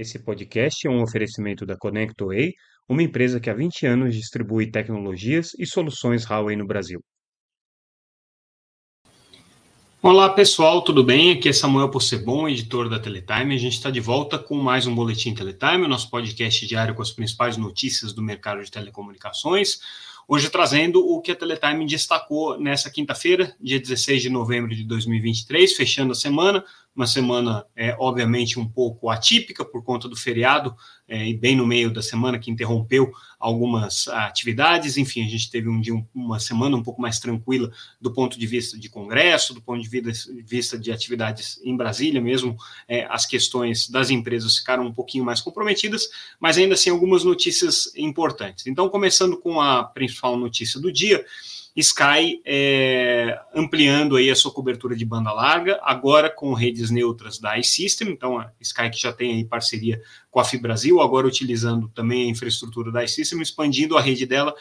Esse podcast é um oferecimento da ConnectWay, uma empresa que há 20 anos distribui tecnologias e soluções Huawei no Brasil. Olá pessoal, tudo bem? Aqui é Samuel Possebon, editor da Teletime. A gente está de volta com mais um Boletim Teletime, o nosso podcast diário com as principais notícias do mercado de telecomunicações. Hoje trazendo o que a Teletime destacou nessa quinta-feira, dia 16 de novembro de 2023, fechando a semana, uma semana, é, obviamente, um pouco atípica por conta do feriado é, e bem no meio da semana que interrompeu algumas atividades. Enfim, a gente teve um dia, uma semana um pouco mais tranquila do ponto de vista de congresso, do ponto de vista de atividades em Brasília mesmo. É, as questões das empresas ficaram um pouquinho mais comprometidas, mas ainda assim algumas notícias importantes. Então, começando com a principal notícia do dia. Sky é, ampliando aí a sua cobertura de banda larga, agora com redes neutras da iSystem, então a Sky que já tem aí parceria com a FIBrasil, agora utilizando também a infraestrutura da iSystem, expandindo a rede dela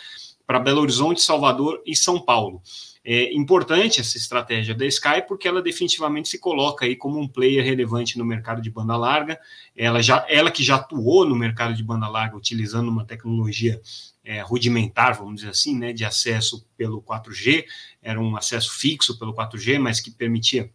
para Belo Horizonte, Salvador e São Paulo. É importante essa estratégia da Sky porque ela definitivamente se coloca aí como um player relevante no mercado de banda larga. Ela já, ela que já atuou no mercado de banda larga utilizando uma tecnologia é, rudimentar, vamos dizer assim, né, de acesso pelo 4G, era um acesso fixo pelo 4G, mas que permitia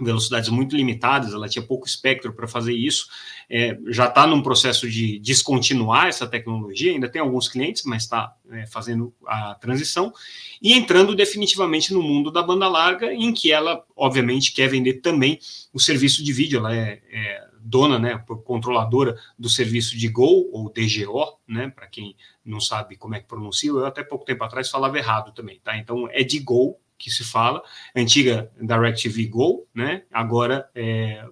velocidades muito limitadas, ela tinha pouco espectro para fazer isso, é, já está num processo de descontinuar essa tecnologia, ainda tem alguns clientes, mas está é, fazendo a transição, e entrando definitivamente no mundo da banda larga, em que ela, obviamente, quer vender também o serviço de vídeo, ela é, é dona, né, controladora do serviço de Go, ou DGO, né, para quem não sabe como é que pronuncia, eu até pouco tempo atrás falava errado também, tá? Então é de Go que se fala, antiga DirecTV Go, né? Agora é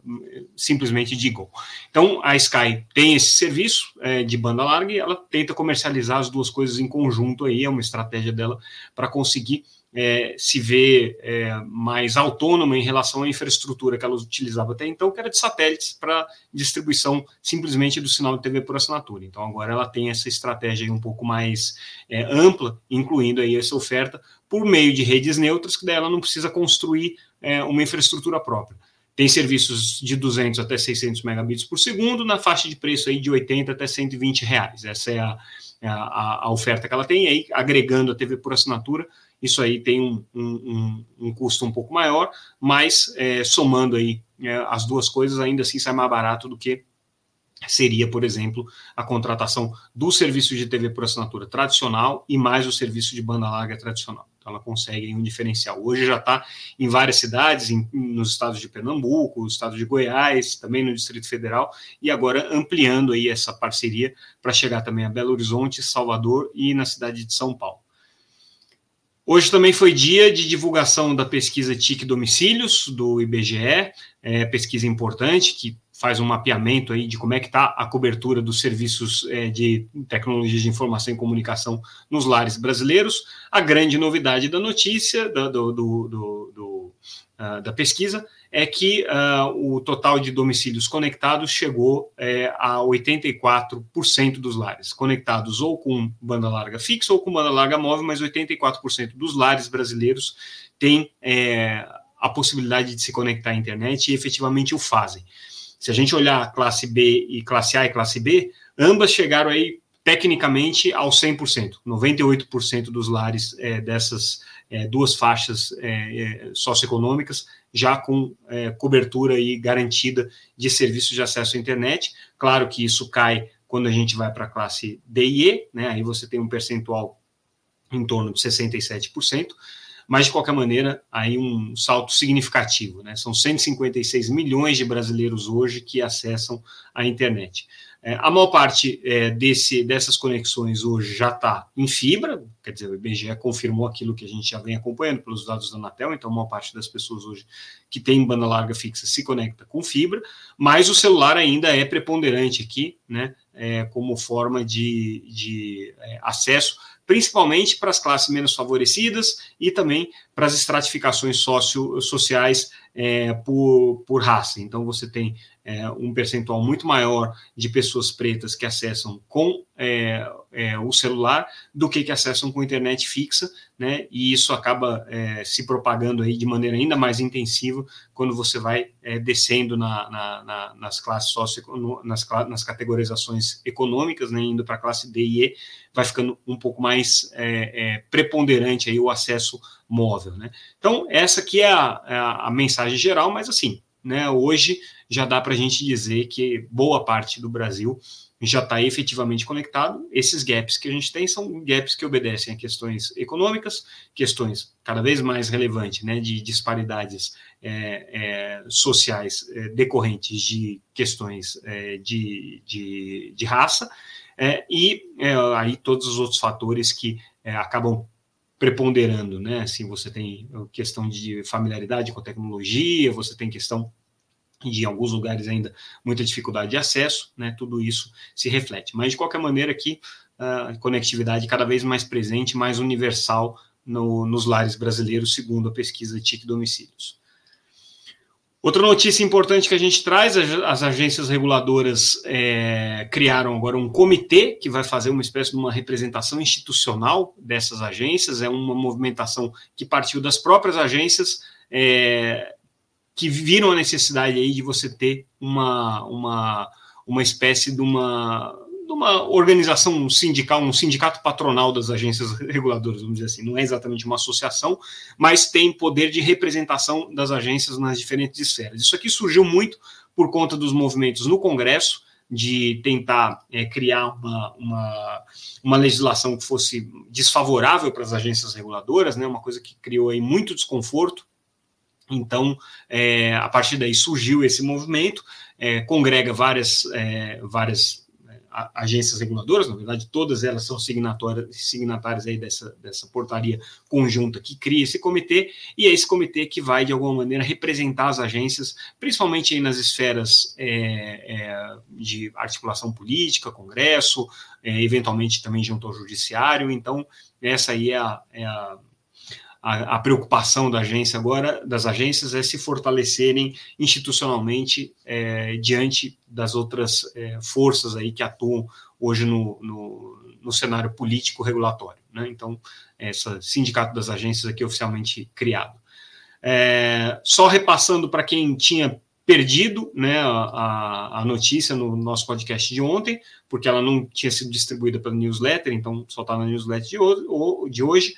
simplesmente de Go. Então a Sky tem esse serviço é, de banda larga e ela tenta comercializar as duas coisas em conjunto aí, é uma estratégia dela para conseguir é, se vê é, mais autônoma em relação à infraestrutura que ela utilizava até então, que era de satélites para distribuição simplesmente do sinal de TV por assinatura. Então agora ela tem essa estratégia um pouco mais é, ampla, incluindo aí essa oferta por meio de redes neutras, que daí ela não precisa construir é, uma infraestrutura própria. Tem serviços de 200 até 600 megabits por segundo, na faixa de preço aí de 80 até 120 reais. Essa é a, a, a oferta que ela tem, aí agregando a TV por assinatura, isso aí tem um, um, um custo um pouco maior, mas é, somando aí é, as duas coisas, ainda assim sai mais barato do que seria, por exemplo, a contratação do serviço de TV por assinatura tradicional e mais o serviço de banda larga tradicional. Então, ela consegue um diferencial. Hoje já está em várias cidades, em, nos estados de Pernambuco, no estado de Goiás, também no Distrito Federal, e agora ampliando aí essa parceria para chegar também a Belo Horizonte, Salvador e na cidade de São Paulo. Hoje também foi dia de divulgação da pesquisa TIC Domicílios, do IBGE, é, pesquisa importante que faz um mapeamento aí de como é que está a cobertura dos serviços é, de tecnologia de informação e comunicação nos lares brasileiros. A grande novidade da notícia, do, do, do, do uh, da pesquisa, é que uh, o total de domicílios conectados chegou é, a 84% dos lares, conectados ou com banda larga fixa ou com banda larga móvel, mas 84% dos lares brasileiros têm é, a possibilidade de se conectar à internet e efetivamente o fazem. Se a gente olhar classe B e classe A e classe B, ambas chegaram aí tecnicamente ao 100%, 98% dos lares é, dessas é, duas faixas é, é socioeconômicas já com é, cobertura aí garantida de serviços de acesso à internet. Claro que isso cai quando a gente vai para a classe D e E, né? Aí você tem um percentual em torno de 67%, mas de qualquer maneira, aí um salto significativo, né? São 156 milhões de brasileiros hoje que acessam a internet. É, a maior parte é, desse, dessas conexões hoje já está em fibra, quer dizer, o IBGE confirmou aquilo que a gente já vem acompanhando pelos dados da Anatel, então a maior parte das pessoas hoje que tem banda larga fixa se conecta com fibra, mas o celular ainda é preponderante aqui, né, é, como forma de, de é, acesso, principalmente para as classes menos favorecidas e também para as estratificações socio, sociais é, por, por raça. Então, você tem é, um percentual muito maior de pessoas pretas que acessam com é, é, o celular do que que acessam com internet fixa, né? E isso acaba é, se propagando aí de maneira ainda mais intensiva quando você vai é, descendo na, na, na, nas classes nas, nas categorizações econômicas, né? Indo para a classe D e E, vai ficando um pouco mais é, preponderante aí o acesso móvel, né? Então essa aqui é a, a, a mensagem geral, mas assim, né? Hoje já dá para a gente dizer que boa parte do Brasil já está efetivamente conectado. Esses gaps que a gente tem são gaps que obedecem a questões econômicas, questões cada vez mais relevantes, né, de disparidades é, é, sociais é, decorrentes de questões é, de, de, de, raça, é, e é, aí todos os outros fatores que acabam preponderando, né? Assim, você tem questão de familiaridade com a tecnologia, você tem questão de alguns lugares ainda muita dificuldade de acesso, né? Tudo isso se reflete. Mas de qualquer maneira aqui a conectividade cada vez mais presente, mais universal no, nos lares brasileiros, segundo a pesquisa TIC Domicílios. Outra notícia importante que a gente traz: as agências reguladoras é, criaram agora um comitê que vai fazer uma espécie de uma representação institucional dessas agências. É uma movimentação que partiu das próprias agências, é, que viram a necessidade aí de você ter uma, uma, uma espécie de uma, de uma organização sindical, um sindicato patronal das agências reguladoras, vamos dizer assim. Não é exatamente uma associação, mas tem poder de representação das agências nas diferentes esferas. Isso aqui surgiu muito por conta dos movimentos no Congresso, de tentar é, criar uma, uma, uma, legislação que fosse desfavorável para as agências reguladoras, né, uma coisa que criou aí muito desconforto então, é, a partir daí surgiu esse movimento, é, congrega várias, é, várias é, agências reguladoras, na verdade, todas elas são signatárias, signatárias aí dessa, dessa portaria conjunta que cria esse comitê, e é esse comitê que vai, de alguma maneira, representar as agências, principalmente aí nas esferas é, é, de articulação política, Congresso, eventualmente também junto ao Judiciário. Então, essa aí é a, a a, a, preocupação da agência agora, das agências, é se fortalecerem institucionalmente é, diante das outras é, forças aí que atuam hoje no, no, no cenário político regulatório. Né? Então, esse sindicato das agências aqui oficialmente criado. É, só repassando para quem tinha perdido né, a, a, notícia no nosso podcast de ontem, porque ela não tinha sido distribuída pela newsletter, então só está na newsletter de hoje. De hoje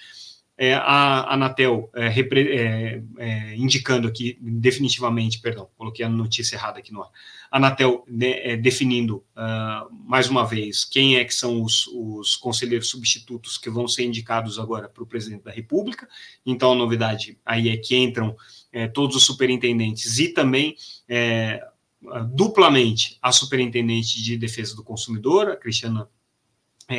é, a Anatel é, é, é, indicando aqui definitivamente, perdão, coloquei a notícia errada aqui no ar, Anatel né, definindo uh, mais uma vez quem é que são os, os, conselheiros substitutos que vão ser indicados agora para o presidente da República. Então a novidade aí é que entram é, todos os superintendentes e também é, duplamente a superintendente de defesa do consumidor, a Cristiana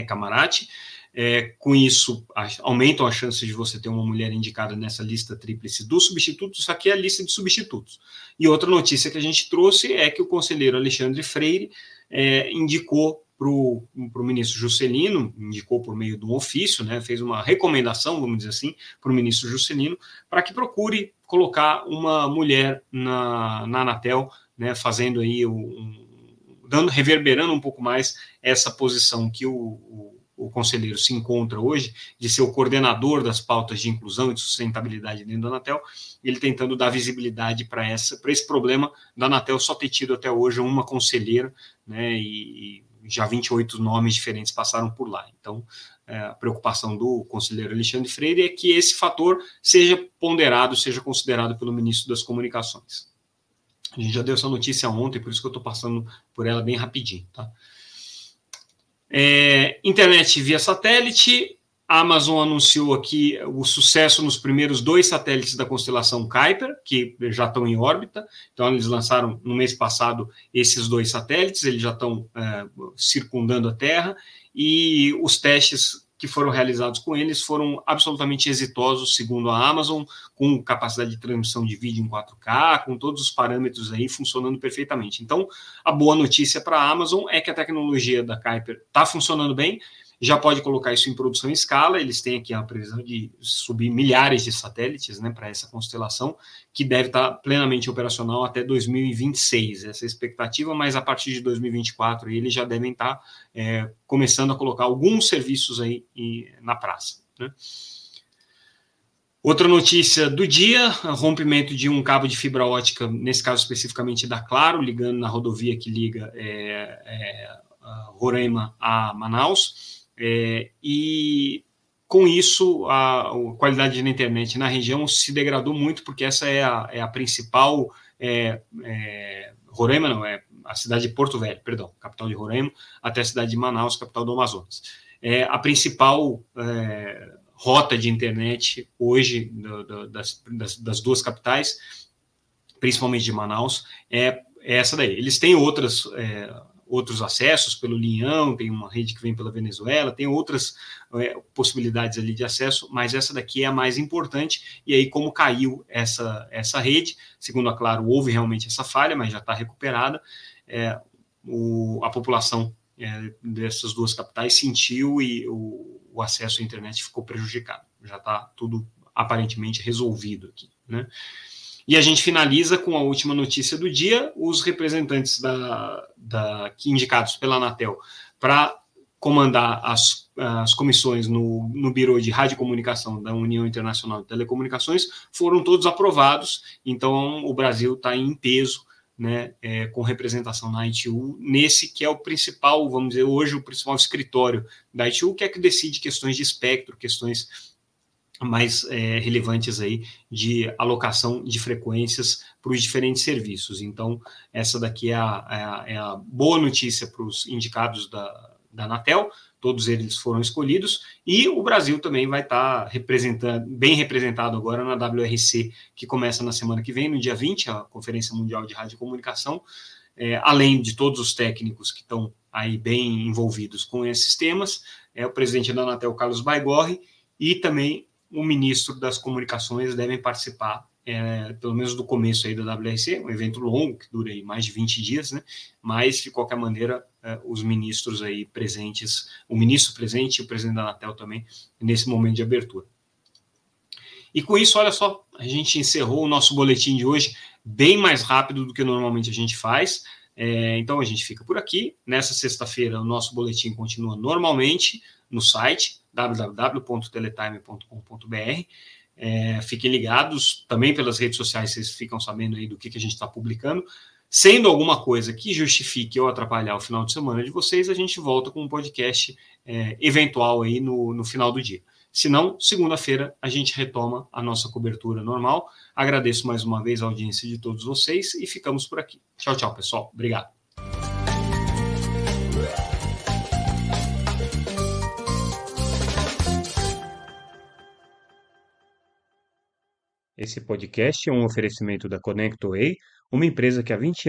Camarati, é, com isso, aumentam as chances de você ter uma mulher indicada nessa lista tríplice dos substitutos. Isso aqui é a lista de substitutos. E outra notícia que a gente trouxe é que o conselheiro Alexandre Freire é, indicou para o ministro Juscelino, indicou por meio de um ofício, né, fez uma recomendação, vamos dizer assim, para o ministro Juscelino, para que procure colocar uma mulher na, na Anatel, né, fazendo aí, um, dando, reverberando um pouco mais essa posição que o, o o conselheiro se encontra hoje, de ser o coordenador das pautas de inclusão e de sustentabilidade dentro da Anatel, ele tentando dar visibilidade para esse problema da Anatel só ter tido até hoje uma conselheira, né, e, e já 28 nomes diferentes passaram por lá. Então, é, a preocupação do conselheiro Alexandre Freire é que esse fator seja ponderado, seja considerado pelo ministro das Comunicações. A gente já deu essa notícia ontem, por isso que eu estou passando por ela bem rapidinho, tá? É, internet via satélite. A Amazon anunciou aqui o sucesso nos primeiros dois satélites da constelação Kuiper, que já estão em órbita. Então, eles lançaram no mês passado esses dois satélites, eles já estão é, circundando a Terra, e os testes que foram realizados com eles foram absolutamente exitosos, segundo a Amazon, com capacidade de transmissão de vídeo em 4K, com todos os parâmetros aí funcionando perfeitamente. Então, a boa notícia para a Amazon é que a tecnologia da Kuiper está funcionando bem. Já pode colocar isso em produção em escala. Eles têm aqui a previsão de subir milhares de satélites né, para essa constelação, que deve estar plenamente operacional até 2026. Essa é expectativa, mas a partir de 2024 eles já devem estar é, começando a colocar alguns serviços aí na praça. Né? Outra notícia do dia: rompimento de um cabo de fibra ótica, nesse caso especificamente da Claro, ligando na rodovia que liga é, é, Roraima a Manaus. É, e com isso, a, a, qualidade da internet na região se degradou muito, porque essa é a, é a principal. É, é, Roraima não, é a cidade de Porto Velho, perdão, capital de Roraima, até a cidade de Manaus, capital do Amazonas. É a principal é, rota de internet hoje do, do, das, das, das, duas capitais, principalmente de Manaus, é, é essa daí. Eles têm outras, é, outros acessos pelo Linhão, tem uma rede que vem pela Venezuela, tem outras é, possibilidades ali de acesso, mas essa daqui é a mais importante. E aí, como caiu essa, essa rede, segundo a Claro, houve realmente essa falha, mas já está recuperada, é, o, a população é, dessas duas capitais sentiu e o, o acesso à internet ficou prejudicado. Já está tudo aparentemente resolvido aqui. Né? E a gente finaliza com a última notícia do dia: os representantes da, da indicados pela Anatel para comandar as, as comissões no, no Biro de Radiocomunicação da União Internacional de Telecomunicações foram todos aprovados, então o Brasil está em peso né, é, com representação na ITU, nesse que é o principal, vamos dizer, hoje o principal escritório da ITU, que é que decide questões de espectro, questões mais é, relevantes aí de alocação de frequências para os diferentes serviços. Então, essa daqui é a, é a, é a boa notícia para os indicados da, da Anatel, todos eles foram escolhidos, e o Brasil também vai estar representando, bem representado agora na WRC, que começa na semana que vem, no dia 20, a Conferência Mundial de Rádio e Comunicação, é, além de todos os técnicos que estão aí bem envolvidos com esses temas, é o presidente da Anatel, Carlos Baigorre, e também o ministro das Comunicações devem participar é, pelo menos do começo aí da WRC, um evento longo, que dura aí mais de 20 dias, né? Mas, de qualquer maneira, é, os ministros aí presentes, o ministro presente e o presidente da Anatel também, nesse momento de abertura. E com isso, olha só, a gente encerrou o nosso boletim de hoje bem mais rápido do que normalmente a gente faz. É, então a gente fica por aqui. Nessa sexta-feira, o nosso boletim continua normalmente no site www.teletime.com.br. É, fiquem ligados também pelas redes sociais, vocês ficam sabendo aí do que, que a gente está publicando. Sendo alguma coisa que justifique ou atrapalhar o final de semana de vocês, a gente volta com um podcast é, eventual aí no, no final do dia. Se não, segunda-feira a gente retoma a nossa cobertura normal. Agradeço mais uma vez a audiência de todos vocês e ficamos por aqui. Tchau, tchau, pessoal. Obrigado. Esse podcast é um oferecimento da ConnectWay, uma empresa que há 20